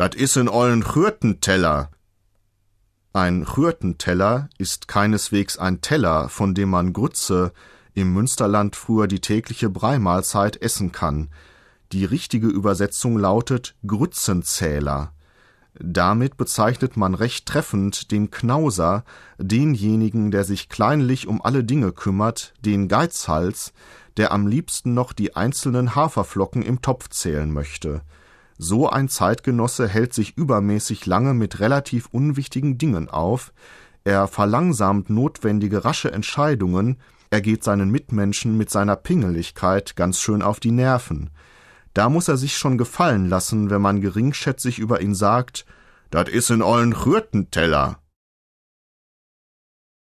Dat is in ollen Chürtenteller. Ein Chürtenteller ist keineswegs ein Teller, von dem man Grütze, im Münsterland früher die tägliche Breimahlzeit essen kann. Die richtige Übersetzung lautet Grützenzähler. Damit bezeichnet man recht treffend den Knauser, denjenigen, der sich kleinlich um alle Dinge kümmert, den Geizhals, der am liebsten noch die einzelnen Haferflocken im Topf zählen möchte. So ein Zeitgenosse hält sich übermäßig lange mit relativ unwichtigen Dingen auf, er verlangsamt notwendige rasche Entscheidungen, er geht seinen Mitmenschen mit seiner Pingeligkeit ganz schön auf die Nerven. Da muss er sich schon gefallen lassen, wenn man geringschätzig über ihn sagt, dat is in ollen Chürtenteller.